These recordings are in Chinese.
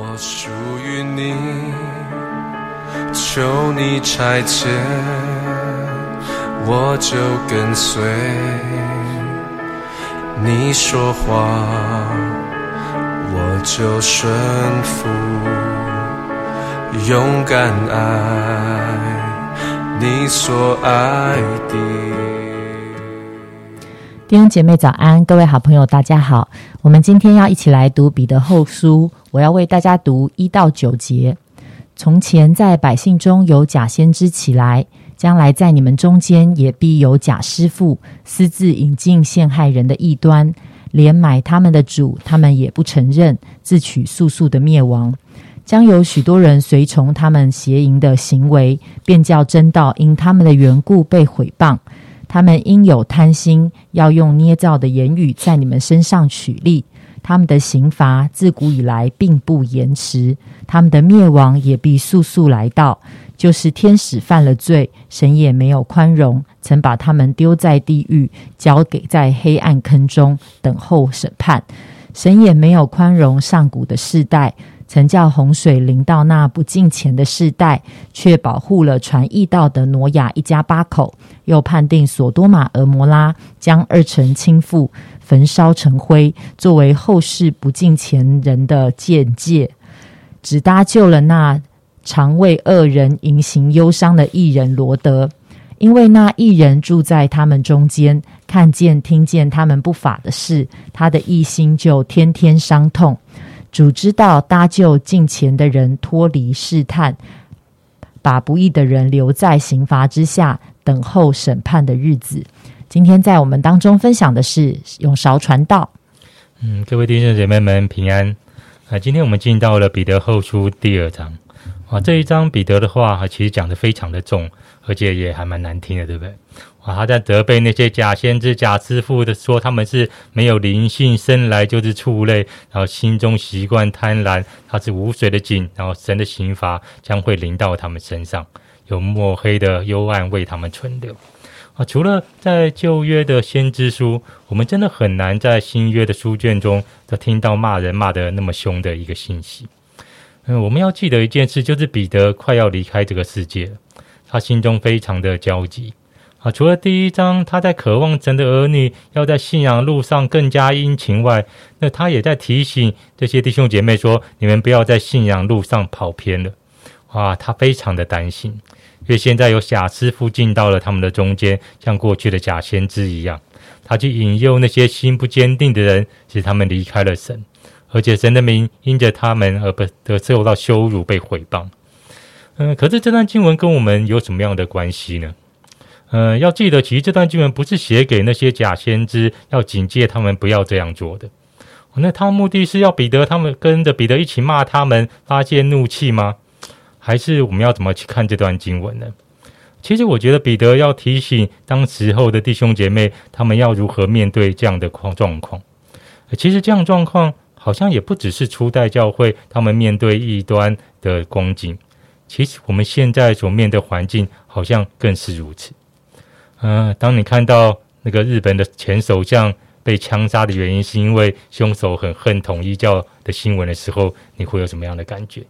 我属于你，求你差遣，我就跟随。你说话，我就顺服，勇敢爱你所爱的。弟兄姐妹早安，各位好朋友大家好，我们今天要一起来读彼得后书，我要为大家读一到九节。从前在百姓中有假先知起来。将来在你们中间也必有假师傅私自引进陷害人的异端，连买他们的主，他们也不承认，自取速速的灭亡。将有许多人随从他们邪淫的行为，便叫真道因他们的缘故被毁谤。他们因有贪心，要用捏造的言语在你们身上取利。他们的刑罚自古以来并不延迟，他们的灭亡也必速速来到。就是天使犯了罪，神也没有宽容，曾把他们丢在地狱，交给在黑暗坑中等候审判。神也没有宽容上古的世代，曾叫洪水临到那不敬虔的世代，却保护了传义道的挪亚一家八口，又判定索多玛、俄摩拉将二城倾覆，焚烧成灰，作为后世不敬虔人的见戒，只搭救了那。常为恶人迎行忧伤的艺人罗德，因为那艺人住在他们中间，看见听见他们不法的事，他的一心就天天伤痛。主知道搭救近前的人脱离试探，把不义的人留在刑罚之下，等候审判的日子。今天在我们当中分享的是用勺传道。嗯，各位弟兄姐妹们平安啊！今天我们进到了彼得后书第二章。啊，这一章彼得的话，其实讲的非常的重，而且也还蛮难听的，对不对？啊，他在责备那些假先知、假师傅的，说他们是没有灵性，生来就是畜类，然后心中习惯贪婪，他是无水的井，然后神的刑罚将会临到他们身上，有墨黑的幽暗为他们存留。啊，除了在旧约的先知书，我们真的很难在新约的书卷中，都听到骂人骂的那么凶的一个信息。嗯，我们要记得一件事，就是彼得快要离开这个世界，他心中非常的焦急啊。除了第一章他在渴望神的儿女要在信仰路上更加殷勤外，那他也在提醒这些弟兄姐妹说：你们不要在信仰路上跑偏了。哇，他非常的担心，因为现在有假师傅进到了他们的中间，像过去的假先知一样，他去引诱那些心不坚定的人，使他们离开了神。而且神的名因着他们而不得受到羞辱被毁谤。嗯，可是这段经文跟我们有什么样的关系呢？嗯，要记得，其实这段经文不是写给那些假先知，要警戒他们不要这样做的。那他目的是要彼得他们跟着彼得一起骂他们，发泄怒气吗？还是我们要怎么去看这段经文呢？其实我觉得彼得要提醒当时候的弟兄姐妹，他们要如何面对这样的况状况。其实这样状况。好像也不只是初代教会他们面对异端的光景，其实我们现在所面对环境好像更是如此。嗯，当你看到那个日本的前首相被枪杀的原因是因为凶手很恨统一教的新闻的时候，你会有什么样的感觉？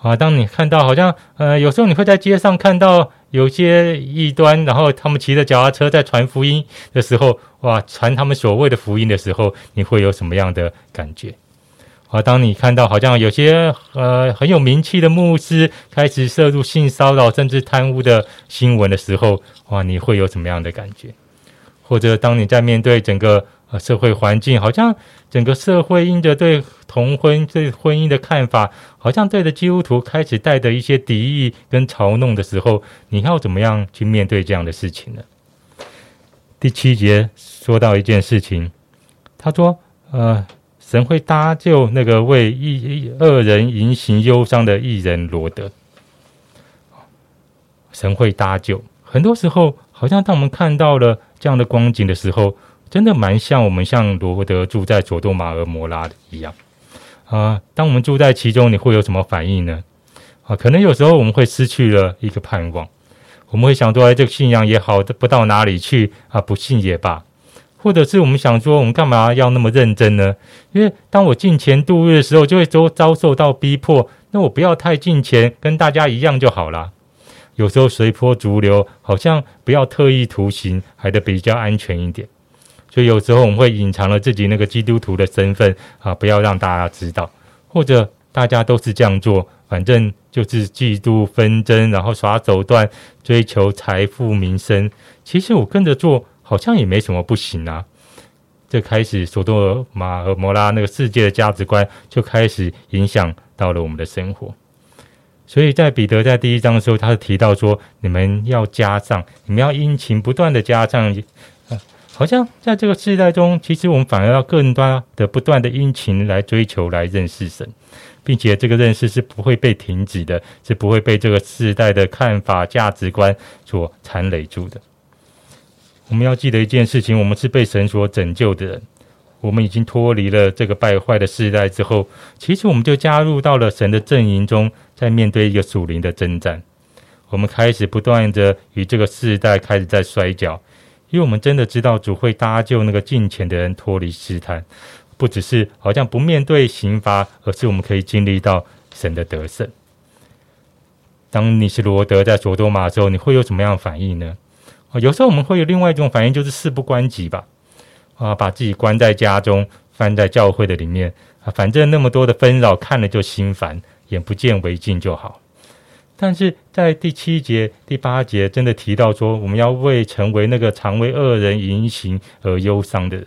啊，当你看到好像呃，有时候你会在街上看到。有些异端，然后他们骑着脚踏车在传福音的时候，哇，传他们所谓的福音的时候，你会有什么样的感觉？啊，当你看到好像有些呃很有名气的牧师开始涉入性骚扰甚至贪污的新闻的时候，哇，你会有什么样的感觉？或者当你在面对整个社会环境，好像整个社会因着对同婚对婚姻的看法，好像对着基督徒开始带着一些敌意跟嘲弄的时候，你要怎么样去面对这样的事情呢？第七节说到一件事情，他说：“呃，神会搭救那个为一二人隐行忧伤的艺人罗德。神会搭救。很多时候，好像当我们看到了这样的光景的时候，真的蛮像我们像罗德住在佐多马尔摩拉的一样。”啊，当我们住在其中，你会有什么反应呢？啊，可能有时候我们会失去了一个盼望，我们会想说，哎，这个信仰也好的不到哪里去啊，不信也罢。或者是我们想说，我们干嘛要那么认真呢？因为当我进钱度日的时候，就会遭遭受到逼迫。那我不要太进钱，跟大家一样就好了。有时候随波逐流，好像不要特意图形，还得比较安全一点。所以有时候我们会隐藏了自己那个基督徒的身份啊，不要让大家知道，或者大家都是这样做，反正就是嫉妒纷争，然后耍手段，追求财富名声。其实我跟着做。好像也没什么不行啊！这开始，索多玛和摩拉那个世界的价值观就开始影响到了我们的生活。所以在彼得在第一章的时候，他是提到说：你们要加上，你们要殷勤不断的加上。好像在这个时代中，其实我们反而要更多的不断的殷勤来追求、来认识神，并且这个认识是不会被停止的，是不会被这个时代的看法、价值观所缠累住的。我们要记得一件事情：我们是被神所拯救的人。我们已经脱离了这个败坏的时代之后，其实我们就加入到了神的阵营中，在面对一个属灵的征战。我们开始不断的与这个世代开始在摔跤，因为我们真的知道主会搭救那个近前的人脱离试探，不只是好像不面对刑罚，而是我们可以经历到神的得胜。当你是罗德在索多玛的时候，你会有什么样反应呢？啊，有时候我们会有另外一种反应，就是事不关己吧，啊，把自己关在家中，翻在教会的里面，啊，反正那么多的纷扰，看了就心烦，眼不见为净就好。但是在第七节、第八节，真的提到说，我们要为成为那个常为恶人言行而忧伤的人。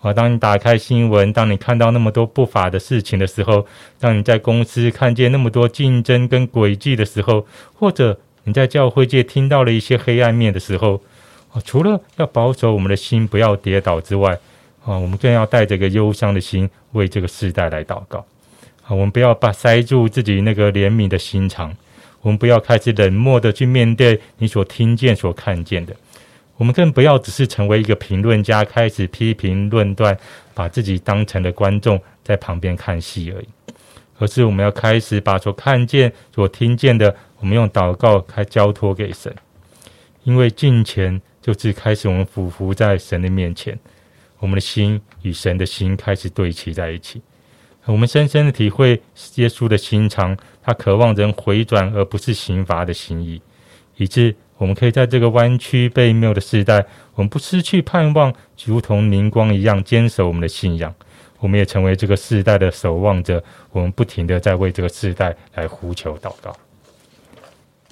啊，当你打开新闻，当你看到那么多不法的事情的时候，当你在公司看见那么多竞争跟诡计的时候，或者你在教会界听到了一些黑暗面的时候，啊，除了要保守我们的心不要跌倒之外，啊，我们更要带着个忧伤的心为这个时代来祷告。啊，我们不要把塞住自己那个怜悯的心肠，我们不要开始冷漠的去面对你所听见、所看见的。我们更不要只是成为一个评论家，开始批评论断，把自己当成了观众在旁边看戏而已。而是我们要开始把所看见、所听见的，我们用祷告开交托给神，因为敬虔就是开始我们俯伏在神的面前，我们的心与神的心开始对齐在一起。我们深深的体会耶稣的心肠，他渴望人回转而不是刑罚的心意，以致我们可以在这个弯曲背谬的时代，我们不失去盼望，如同明光一样坚守我们的信仰。我们也成为这个世代的守望者，我们不停的在为这个世代来呼求祷告。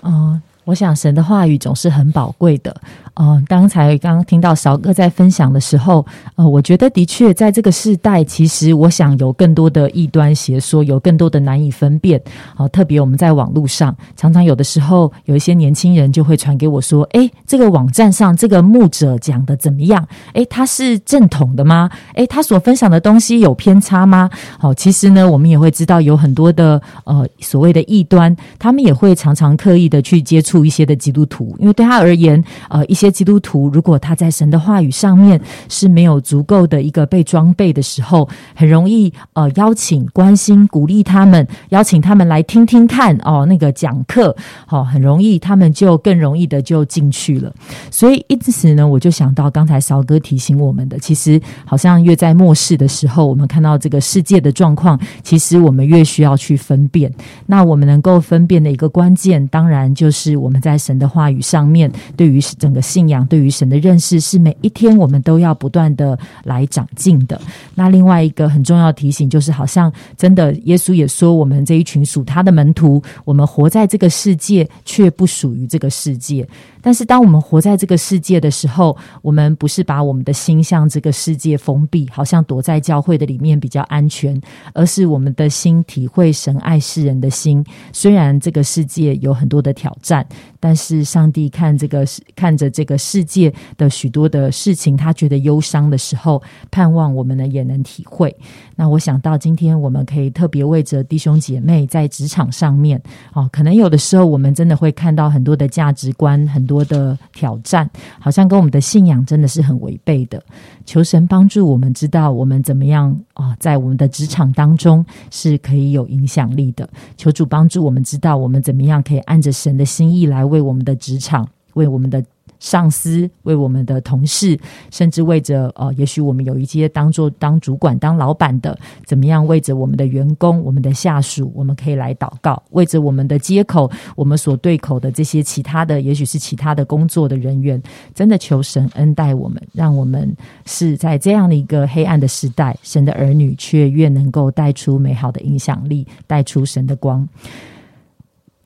嗯。我想神的话语总是很宝贵的。哦，刚才刚刚听到韶哥在分享的时候，呃，我觉得的确在这个时代，其实我想有更多的异端邪说，有更多的难以分辨。哦，特别我们在网络上，常常有的时候有一些年轻人就会传给我说：“诶，这个网站上这个牧者讲的怎么样？诶，他是正统的吗？诶，他所分享的东西有偏差吗？”好，其实呢，我们也会知道有很多的呃所谓的异端，他们也会常常刻意的去接触。一些的基督徒，因为对他而言，呃，一些基督徒如果他在神的话语上面是没有足够的一个被装备的时候，很容易呃邀请、关心、鼓励他们，邀请他们来听听看哦，那个讲课，好，很容易他们就更容易的就进去了。所以因此呢，我就想到刚才韶哥提醒我们的，其实好像越在末世的时候，我们看到这个世界的状况，其实我们越需要去分辨。那我们能够分辨的一个关键，当然就是。我们在神的话语上面，对于整个信仰，对于神的认识，是每一天我们都要不断的来长进的。那另外一个很重要提醒，就是好像真的，耶稣也说，我们这一群属他的门徒，我们活在这个世界，却不属于这个世界。但是，当我们活在这个世界的时候，我们不是把我们的心向这个世界封闭，好像躲在教会的里面比较安全，而是我们的心体会神爱世人的心。虽然这个世界有很多的挑战，但是上帝看这个看着这个世界的许多的事情，他觉得忧伤的时候，盼望我们呢也能体会。那我想到今天我们可以特别为着弟兄姐妹在职场上面，哦，可能有的时候我们真的会看到很多的价值观很。多的挑战，好像跟我们的信仰真的是很违背的。求神帮助我们知道我们怎么样啊，在我们的职场当中是可以有影响力的。求主帮助我们知道我们怎么样可以按着神的心意来为我们的职场、为我们的上司、为我们的同事，甚至为着呃，也许我们有一些当做当主管、当老板的，怎么样为着我们的员工、我们的下属，我们可以来祷告；为着我们的接口、我们所对口的这些其他的，也许是其他的工作的人员，真的求神恩待我们，让我们是在这样的一个黑暗的时代，神的儿女却越能够带出美好的影响力，带出神的光。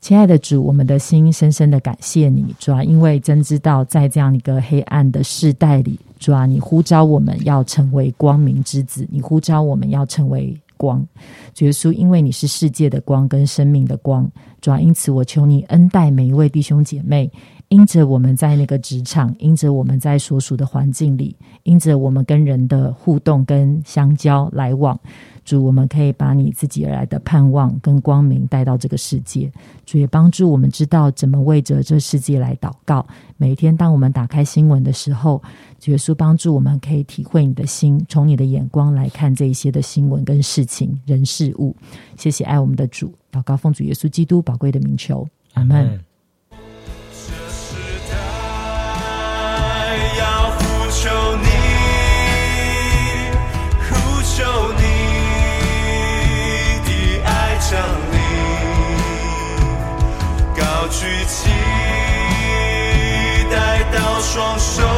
亲爱的主，我们的心深深的感谢你，主啊，因为真知道在这样一个黑暗的世代里，主啊，你呼召我们要成为光明之子，你呼召我们要成为光。主耶稣，因为你是世界的光跟生命的光，主啊，因此我求你恩待每一位弟兄姐妹，因着我们在那个职场，因着我们在所属的环境里，因着我们跟人的互动跟相交来往。主，我们可以把你自己而来的盼望跟光明带到这个世界。主也帮助我们知道怎么为着这世界来祷告。每天，当我们打开新闻的时候，主耶稣帮助我们可以体会你的心，从你的眼光来看这一些的新闻跟事情、人事物。谢谢爱我们的主，祷告奉主耶稣基督宝贵的名求，阿门。双手。